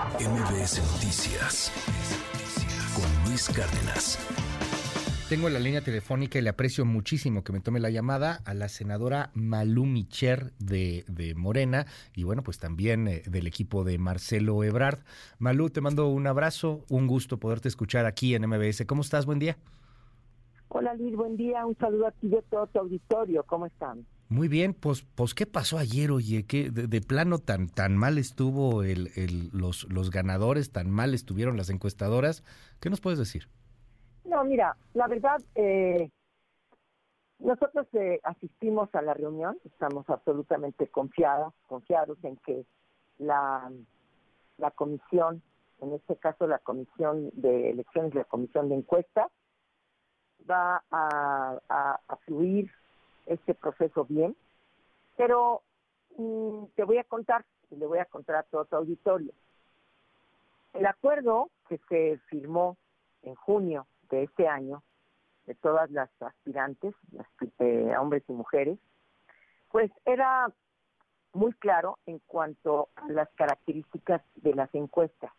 MBS Noticias con Luis Cárdenas. Tengo la línea telefónica y le aprecio muchísimo que me tome la llamada a la senadora Malú Micher de, Morena y bueno, pues también eh, del equipo de Marcelo Ebrard. Malú, te mando un abrazo, un gusto poderte escuchar aquí en MBS. ¿Cómo estás? Buen día. Hola Luis, buen día. Un saludo a ti de todo tu auditorio. ¿Cómo están? Muy bien, pues, pues ¿qué pasó ayer, oye? ¿Qué, de, plano tan, tan mal estuvo el, los, los ganadores, tan mal estuvieron las encuestadoras? ¿Qué nos puedes decir? No, mira, la verdad, eh, nosotros eh, asistimos a la reunión, estamos absolutamente confiados, confiados en que la, la comisión, en este caso la comisión de elecciones, la comisión de encuestas, va a, a fluir este proceso bien, pero mm, te voy a contar, y le voy a contar a todo tu auditorio. El acuerdo que se firmó en junio de este año, de todas las aspirantes, las, eh, hombres y mujeres, pues era muy claro en cuanto a las características de las encuestas.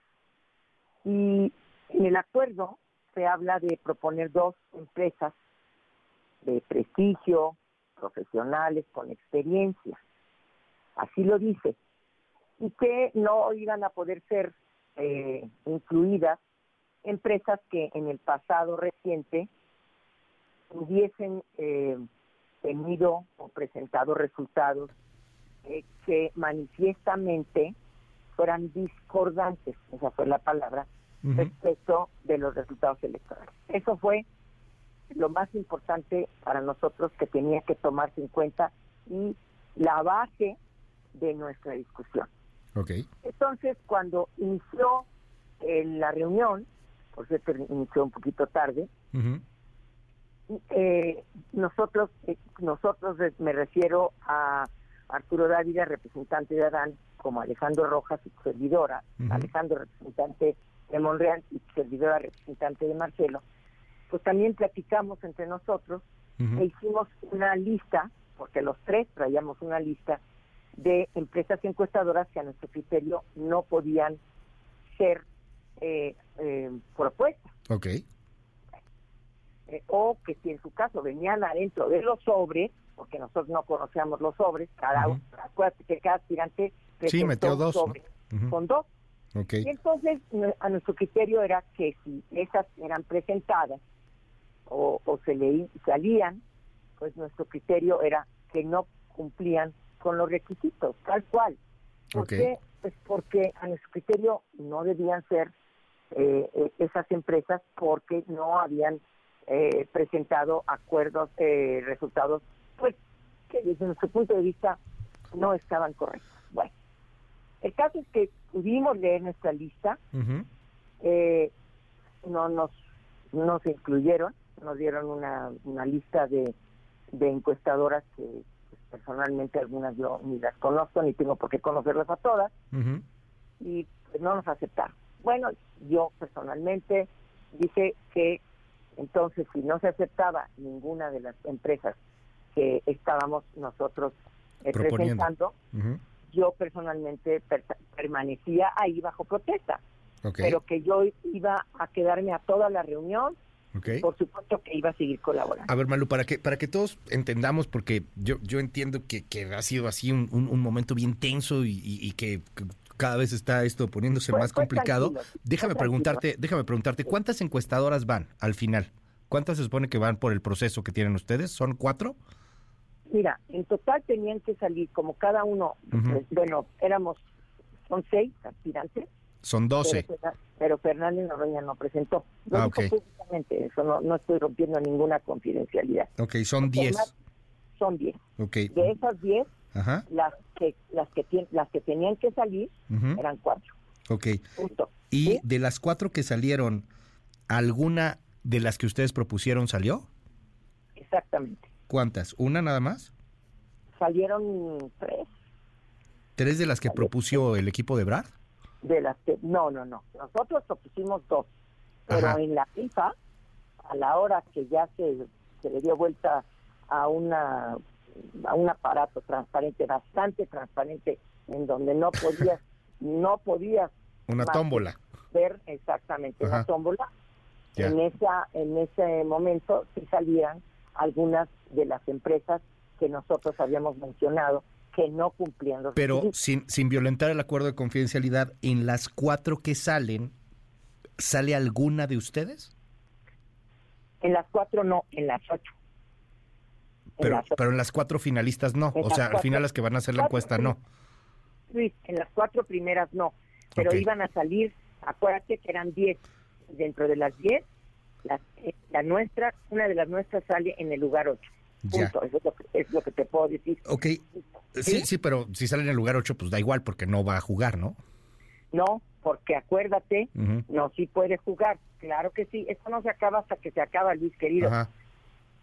Y en el acuerdo se habla de proponer dos empresas de prestigio, profesionales con experiencia. Así lo dice. Y que no iban a poder ser eh, incluidas empresas que en el pasado reciente hubiesen eh, tenido o presentado resultados eh, que manifiestamente fueran discordantes, esa fue la palabra, respecto de los resultados electorales. Eso fue lo más importante para nosotros que tenía que tomarse en cuenta y la base de nuestra discusión. Okay. Entonces, cuando inició eh, la reunión, por cierto, inició un poquito tarde, eh, nosotros, eh, nosotros me refiero a Arturo Dávila, representante de Adán, como Alejandro Rojas, y servidora, Alejandro, representante de Monreal, y servidora, representante de Marcelo, pues también platicamos entre nosotros e hicimos una lista, porque los tres traíamos una lista de empresas encuestadoras que a nuestro criterio no podían ser eh, eh, propuestas. Ok. Eh, o que si en su caso venían adentro de los sobres, porque nosotros no conocíamos los sobres, cada uno, que cada aspirante sí, metió dos, con dos. Okay. Y entonces a nuestro criterio era que si esas eran presentadas o, se le salían, pues nuestro criterio era que no cumplían con los requisitos, tal cual. ¿Por qué? Pues porque a nuestro criterio no debían ser eh, eh, esas empresas porque no habían eh, presentado acuerdos, resultados, pues que desde nuestro punto de vista no estaban correctos. Bueno, el caso es que pudimos leer nuestra lista, no nos, no se incluyeron, nos dieron una, una lista de, de encuestadoras que pues, personalmente algunas yo ni las conozco ni tengo por qué conocerlas a todas y pues, no nos aceptaron. Bueno, yo personalmente dije que entonces si no se aceptaba ninguna de las empresas que estábamos nosotros eh, presentando, yo personalmente permanecía ahí bajo protesta. Pero que yo iba a quedarme a toda la reunión por supuesto que iba a seguir colaborando. A ver, Malu, para que, para que todos entendamos, porque yo, yo entiendo que, que ha sido así un, un, momento bien tenso y, que cada vez está esto poniéndose pues, más pues, complicado. déjame preguntarte, déjame preguntarte, ¿cuántas encuestadoras van al final? ¿Cuántas se supone que van por el proceso que tienen ustedes? ¿Son cuatro? Mira, en total tenían que salir como cada uno, pues, bueno, éramos, son seis aspirantes. Son doce. Pero, Fernández Noroña no presentó. ah, eso no, no estoy rompiendo ninguna confidencialidad. Ok, son 10. Son 10. Okay. De esas 10, las que las que las que tenían que salir eran 4. Ok. Y de las cuatro que salieron, ¿alguna de las que ustedes propusieron salió? Exactamente. ¿Cuántas? ¿Una nada más? Salieron tres. ¿Tres de las que propuso el equipo de Brad? De las que, no, no, no. Nosotros propusimos dos. Pero en la FIFA, a la hora que ya se, se le dio vuelta a una a un aparato transparente, bastante transparente, en donde no podías, no podías Una tómbola. Ver exactamente una tómbola. En, esa, en ese momento sí salían algunas de las empresas que nosotros habíamos mencionado que no cumplían los Pero sin, sin violentar el acuerdo de confidencialidad, en las cuatro que salen, ¿sale alguna de ustedes? En las cuatro no, en las ocho. pero, pero en las cuatro finalistas no, o sea, al final las que van a hacer la encuesta no. Luis, en las cuatro primeras no, pero iban a salir, acuérdate que eran diez, dentro de las diez, eh, la, nuestra, una de las nuestras sale en el lugar ocho. Punto. Eso es lo, que, te puedo decir. Ok. ¿Sí? ¿Sí? pero si sale en el lugar 8, pues da igual porque no va a jugar, ¿no? No, porque acuérdate, no, sí puede jugar. Claro que sí. Esto no se acaba hasta que se acaba, Luis querido.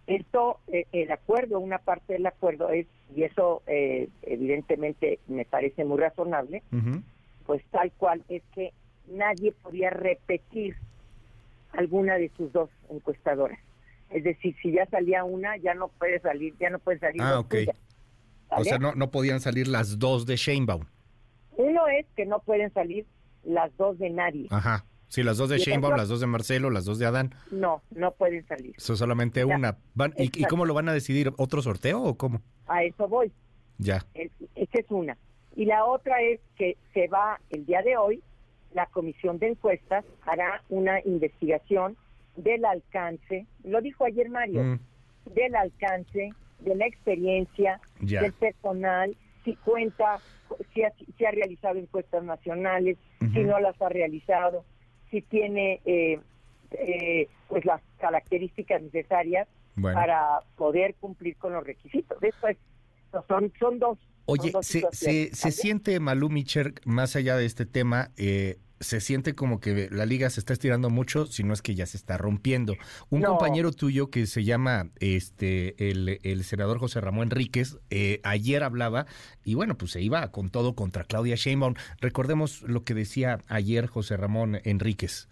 Esto, eh, el acuerdo, una parte del acuerdo es, y eso eh, evidentemente me parece muy razonable, pues tal cual es que nadie podía repetir alguna de sus dos encuestadoras. Es decir, si ya salía una, ya no puede salir, ya no puede salir. Ah, ok. O sea, no, no podían salir las dos de Sheinbaum. Uno es que no pueden salir las dos de nadie. Ajá. Sí, las dos de Sheinbaum, las dos de Marcelo, las dos de Adán. No, no pueden salir. Eso solamente una. Van, ¿y, cómo lo van a decidir? ¿Otro sorteo o cómo? A eso voy. Ya. esa es una. Y la otra es que se va el día de hoy, la comisión de encuestas hará una investigación del alcance, lo dijo ayer Mario, mm. del alcance, de la experiencia, del personal, si cuenta, si ha, si ha, realizado encuestas nacionales, si no las ha realizado, si tiene eh, eh, pues las características necesarias para poder cumplir con los requisitos. Después, son, son dos. Oye, se, se, se, siente, Malú Micher, más allá de este tema, eh, se siente como que la liga se está estirando mucho, si no es que ya se está rompiendo. Un compañero tuyo que se llama este el, senador José Ramón Enríquez, eh, ayer hablaba y bueno, pues se iba con todo contra Claudia Sheinbaum. Recordemos lo que decía ayer José Ramón Enríquez.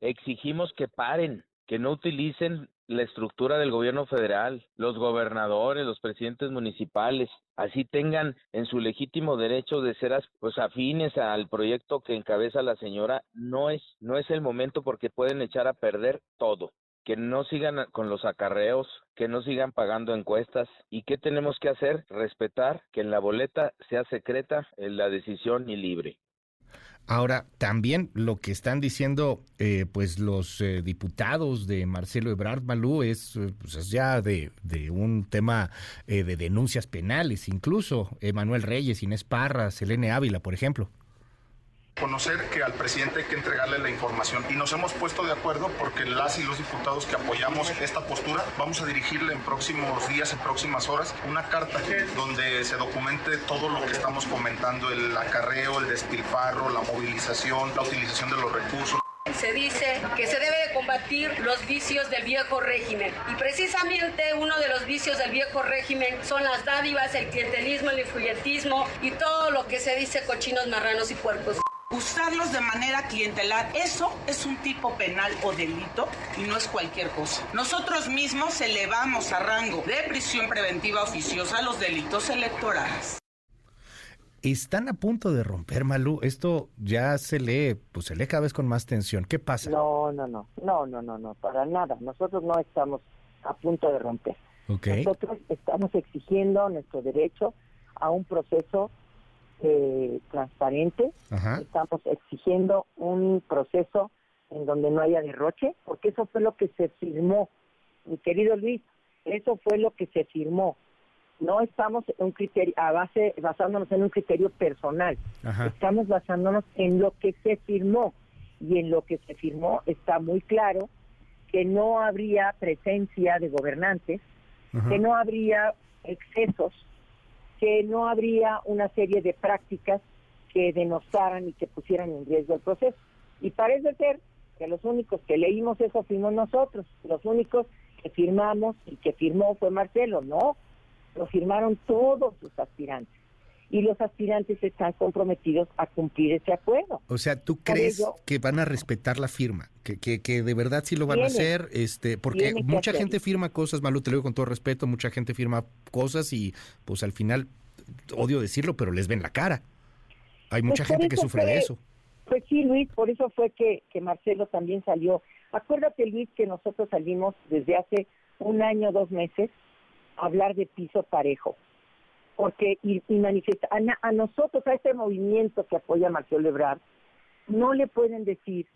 Exigimos que paren, que no utilicen la estructura del gobierno federal, los gobernadores, los presidentes municipales, así tengan en su legítimo derecho de ser pues afines al proyecto que encabeza la señora, no es no es el momento porque pueden echar a perder todo. Que no sigan con los acarreos, que no sigan pagando encuestas. Y qué tenemos que hacer, respetar que en la boleta sea secreta la decisión y libre. Ahora, también lo que están diciendo eh, pues los eh, diputados de Marcelo Ebrard Malú es, eh, pues es ya de, un tema de denuncias penales, incluso Emanuel Reyes, Inés Parra, Selene Ávila, por ejemplo conocer que al presidente hay que entregarle la información. Y nos hemos puesto de acuerdo porque las y los diputados que apoyamos esta postura vamos a dirigirle en próximos días, en próximas horas, una carta donde se documente todo lo que estamos comentando, el acarreo, el despilfarro, la movilización, la utilización de los recursos. Se dice que se debe de combatir los vicios del viejo régimen. Y precisamente uno de los vicios del viejo régimen son las dádivas, el clientelismo, el influyentismo y todo lo que se dice cochinos, marranos y puercos usarlos de manera clientelar, eso es un tipo penal o delito y no es cualquier cosa. Nosotros mismos elevamos a rango de prisión preventiva oficiosa los delitos electorales. Están a punto de romper, Malú. Esto ya se lee, pues se lee cada vez con más tensión. ¿Qué pasa? No, no, no, no, no, no, no, para nada. Nosotros no estamos a punto de romper. Nosotros estamos exigiendo nuestro derecho a un proceso eh, transparente. Estamos exigiendo un proceso en donde no haya derroche, porque eso fue lo que se firmó, mi querido Luis, eso fue lo que se firmó. No estamos en un criterio a base basándonos en un criterio personal. Estamos basándonos en lo que se firmó y en lo que se firmó está muy claro que no habría presencia de gobernantes, que no habría excesos que no habría una serie de prácticas que denostaran y que pusieran en riesgo el proceso. Y parece ser que los únicos que leímos eso fuimos nosotros, los únicos que firmamos y que firmó fue Marcelo, no, lo firmaron todos sus aspirantes. Y los aspirantes están comprometidos a cumplir ese acuerdo. O sea, ¿tú crees que van a respetar la firma? Que, que, que de verdad sí lo van a hacer, este, porque mucha gente firma cosas, Malu, te lo digo con todo respeto, mucha gente firma cosas y pues al final, odio decirlo, pero les ven la cara. Hay mucha pues gente que sufre de eso. Pues sí, Luis, por eso fue que, que Marcelo también salió. Acuérdate, Luis, que nosotros salimos desde hace un año, dos meses, a hablar de piso parejo. Porque, y, y manifiesta, a, a, nosotros, a este movimiento que apoya a Marcelo Ebrard, no le pueden decir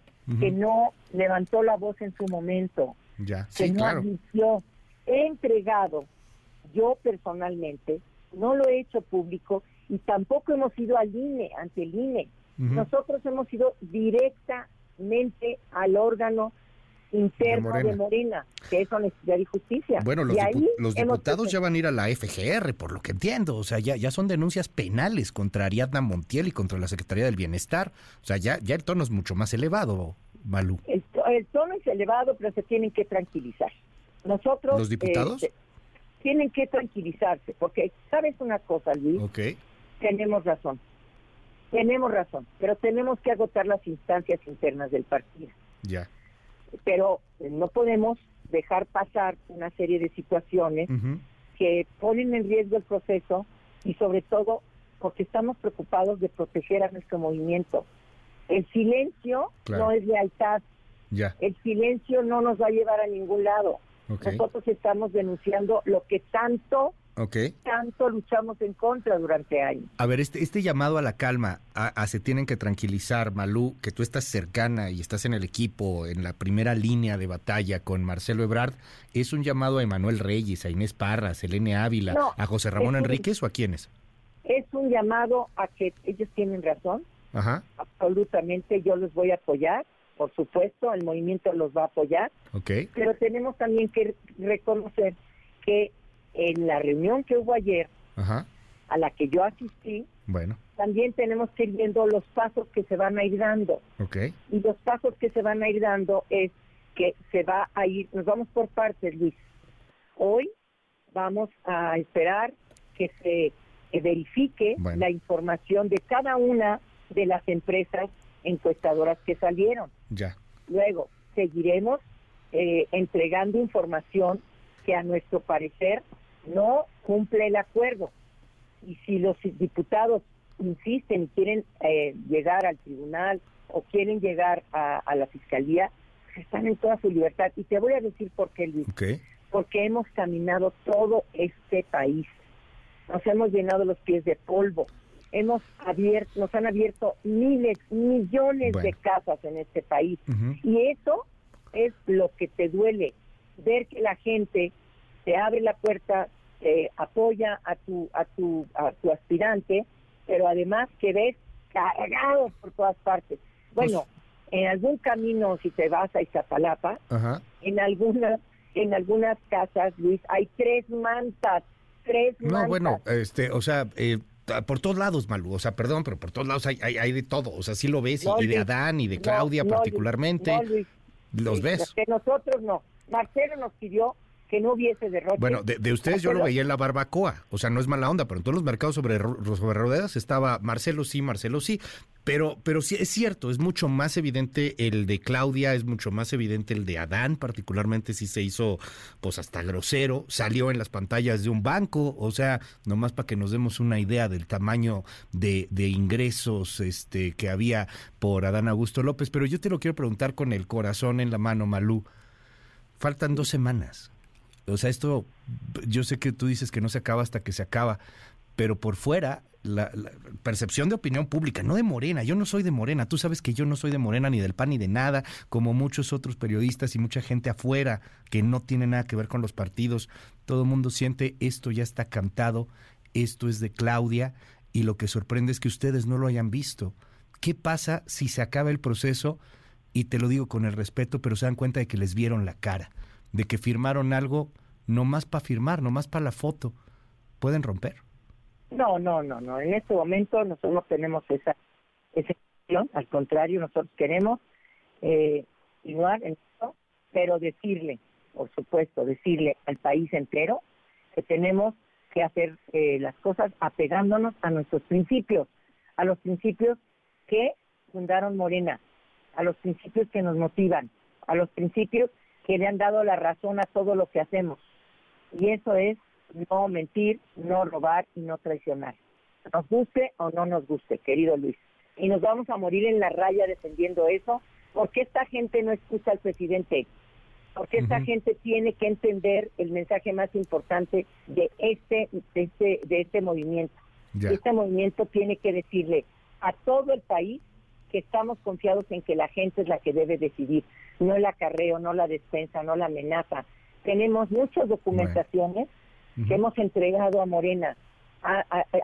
que no levantó la voz en su momento, ya. que Sí, no claro. admitió. He entregado, yo personalmente, no lo he hecho público y tampoco hemos ido al INE, ante el INE. Nosotros hemos ido directamente al órgano interno De de Morena. Morena, que es honestidad y justicia. Bueno, los, y dipu- ahí los hemos diputados ya van a ir a la FGR, por lo que entiendo. O sea, ya, ya son denuncias penales contra Ariadna Montiel y contra la Secretaría del Bienestar. O sea, ya, ya el tono es mucho más elevado, Malú. El, to- el tono es elevado, pero se tienen que tranquilizar. Nosotros... ¿Los diputados? eh, tienen que tranquilizarse, porque, ¿sabes una cosa, Luis? Ok. Tenemos razón. Tenemos razón, pero tenemos que agotar las instancias internas del partido. Ya. Pero eh, no podemos dejar pasar una serie de situaciones que ponen en riesgo el proceso y sobre todo porque estamos preocupados de proteger a nuestro movimiento. El silencio Claro. no es lealtad, Ya. el silencio no nos va a llevar a ningún lado. Nosotros estamos denunciando lo que tanto, Tanto luchamos en contra durante años. A ver, este, este llamado a la calma, a, a se tienen que tranquilizar, Malú, que tú estás cercana y estás en el equipo, en la primera línea de batalla con Marcelo Ebrard, ¿es un llamado a Emanuel Reyes, a Inés Parra, a Selene Ávila, No, a José Ramón un- Enríquez o a quiénes? Es un llamado a que ellos tienen razón, Ajá, absolutamente, yo los voy a apoyar, por supuesto, el movimiento los va a apoyar, ok, pero tenemos también que reconocer que en la reunión que hubo ayer, ajá, a la que yo asistí, bueno, también tenemos que ir viendo los pasos que se van a ir dando. ok, Y los pasos que se van a ir dando es que se va a ir, nos vamos por partes, Luis. Hoy vamos a esperar que se que verifique Bueno. la información de cada una de las empresas encuestadoras que salieron. ya, Luego, seguiremos eh, entregando información que a nuestro parecer no cumple el acuerdo. Y si los diputados insisten y quieren eh, llegar al tribunal o quieren llegar a, a la fiscalía, están en toda su libertad. Y te voy a decir por qué, Luis. Porque hemos caminado todo este país. Nos hemos llenado los pies de polvo. Hemos abierto, nos han abierto miles, millones Bueno. de casas en este país. Y eso es lo que te duele, ver que la gente te abre la puerta, apoya a tu, a tu, a tu aspirante, pero además que ves cargados por todas partes. Bueno, en algún camino, si te vas a Iztapalapa, ajá, en algunas, en algunas casas, Luis, hay tres mantas, tres no, mantas. bueno, este, o sea, eh, por todos lados, Malú, o sea, perdón, pero por todos lados hay, hay, hay de todo, o sea, sí lo ves, y- No, y, de Adán y de Claudia no, particularmente, no, Luis, los Luis, ves. De nosotros no. Marcelo nos pidió que no hubiese derroche. Bueno, de, de ustedes yo lo veía en la barbacoa, o sea, no es mala onda, pero en todos los mercados sobre, sobre ruedas estaba Marcelo sí, Marcelo sí, pero, pero sí es cierto, es mucho más evidente el de Claudia, es mucho más evidente el de Adán, particularmente si se hizo pues hasta grosero, salió en las pantallas de un banco, o sea, nomás para que nos demos una idea del tamaño de, de ingresos este, que había por Adán Augusto López, pero yo te lo quiero preguntar con el corazón en la mano, Malú, faltan dos semanas. O sea, esto, yo sé que tú dices que no se acaba hasta que se acaba, pero por fuera, la, la percepción de opinión pública, no de Morena, yo no soy de Morena, tú sabes que yo no soy de Morena ni del PAN ni de nada, como muchos otros periodistas y mucha gente afuera que no tiene nada que ver con los partidos, todo el mundo siente esto ya está cantado, esto es de Claudia y lo que sorprende es que ustedes no lo hayan visto. ¿Qué pasa si se acaba el proceso? Y te lo digo con el respeto, pero se dan cuenta de que les vieron la cara de que firmaron algo no más para firmar, no más para la foto. ¿Pueden romper? No, no, no, no. En este momento nosotros no tenemos esa, esa. Al contrario, nosotros queremos eh, continuar en esto, pero decirle, por supuesto, decirle al país entero que tenemos que hacer eh, las cosas apegándonos a nuestros principios, a los principios que fundaron Morena, a los principios que nos motivan, a los principios que le han dado la razón a todo lo que hacemos. Y eso es no mentir, no robar y no traicionar. Nos guste o no nos guste, querido Luis. y nos vamos a morir en la raya defendiendo eso, porque esta gente no escucha al presidente, porque esta gente tiene que entender el mensaje más importante de este de este, de este movimiento. Este movimiento tiene que decirle a todo el país que estamos confiados en que la gente es la que debe decidir, no el acarreo, no la despensa, no la amenaza. Tenemos muchas documentaciones que hemos entregado a Morena,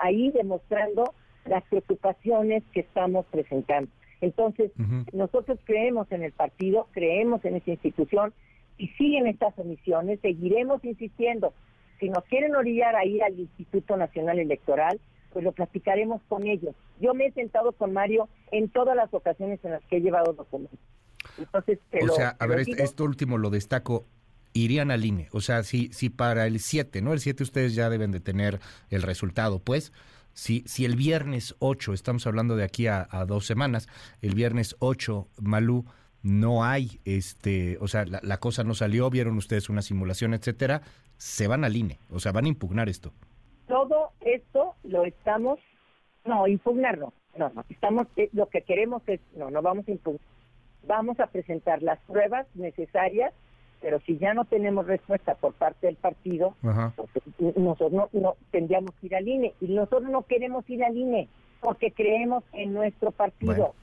ahí demostrando las preocupaciones que estamos presentando. Entonces, nosotros creemos en el partido, creemos en esa institución y siguen estas omisiones, seguiremos insistiendo. Si nos quieren orillar a ir al Instituto Nacional Electoral, pues lo platicaremos con ellos. Yo me he sentado con Mario en todas las ocasiones en las que he llevado documentos. Entonces, o sea, a ver, esto último lo destaco. Irían al INE. O sea, si, si para el 7, ¿no? El 7 ustedes ya deben de tener el resultado, pues. Si, si el viernes 8, estamos hablando de aquí a, dos semanas, el viernes 8, Malú, no hay, este, o sea, la, la cosa no salió, vieron ustedes una simulación, etcétera, se van al INE, o sea, van a impugnar esto todo esto lo estamos, no, impugnarlo, no, no, estamos, eh, lo que queremos es, no, no vamos a impugnar, vamos a presentar las pruebas necesarias, pero si ya no tenemos respuesta por parte del partido, pues, nosotros no, tendríamos que ir al INE, y nosotros no queremos ir al INE, porque creemos en nuestro partido.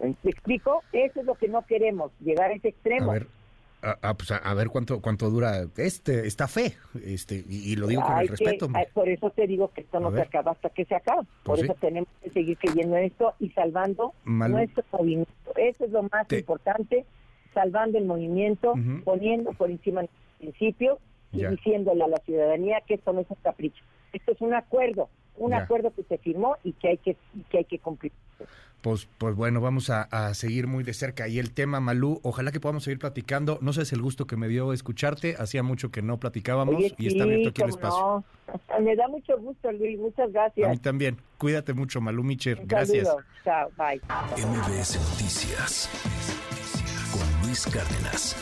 ¿Me explico? Eso es lo que no queremos, llegar a ese extremo. A, pues a, ver cuánto cuánto dura este esta fe este y, lo digo con el respeto por eso te digo que esto no se acaba hasta que se acabe por pues eso tenemos que seguir creyendo en esto y salvando nuestro movimiento. Eso es lo más importante salvando el movimiento poniendo por encima el principio y diciéndole a la ciudadanía que esto no es un capricho. Esto es un acuerdo un acuerdo que se firmó y que hay que que hay que cumplir pues, pues bueno, vamos a, seguir muy de cerca. Y el tema, Malú, ojalá que podamos seguir platicando. No sé si es el gusto que me dio escucharte. Hacía mucho que no platicábamos y está abierto aquí el espacio. Me da mucho gusto, Luis. Muchas gracias. A mí también. Cuídate mucho, Malú Micher. gracias. Chao, bye. MBS Noticias con Luis Cárdenas.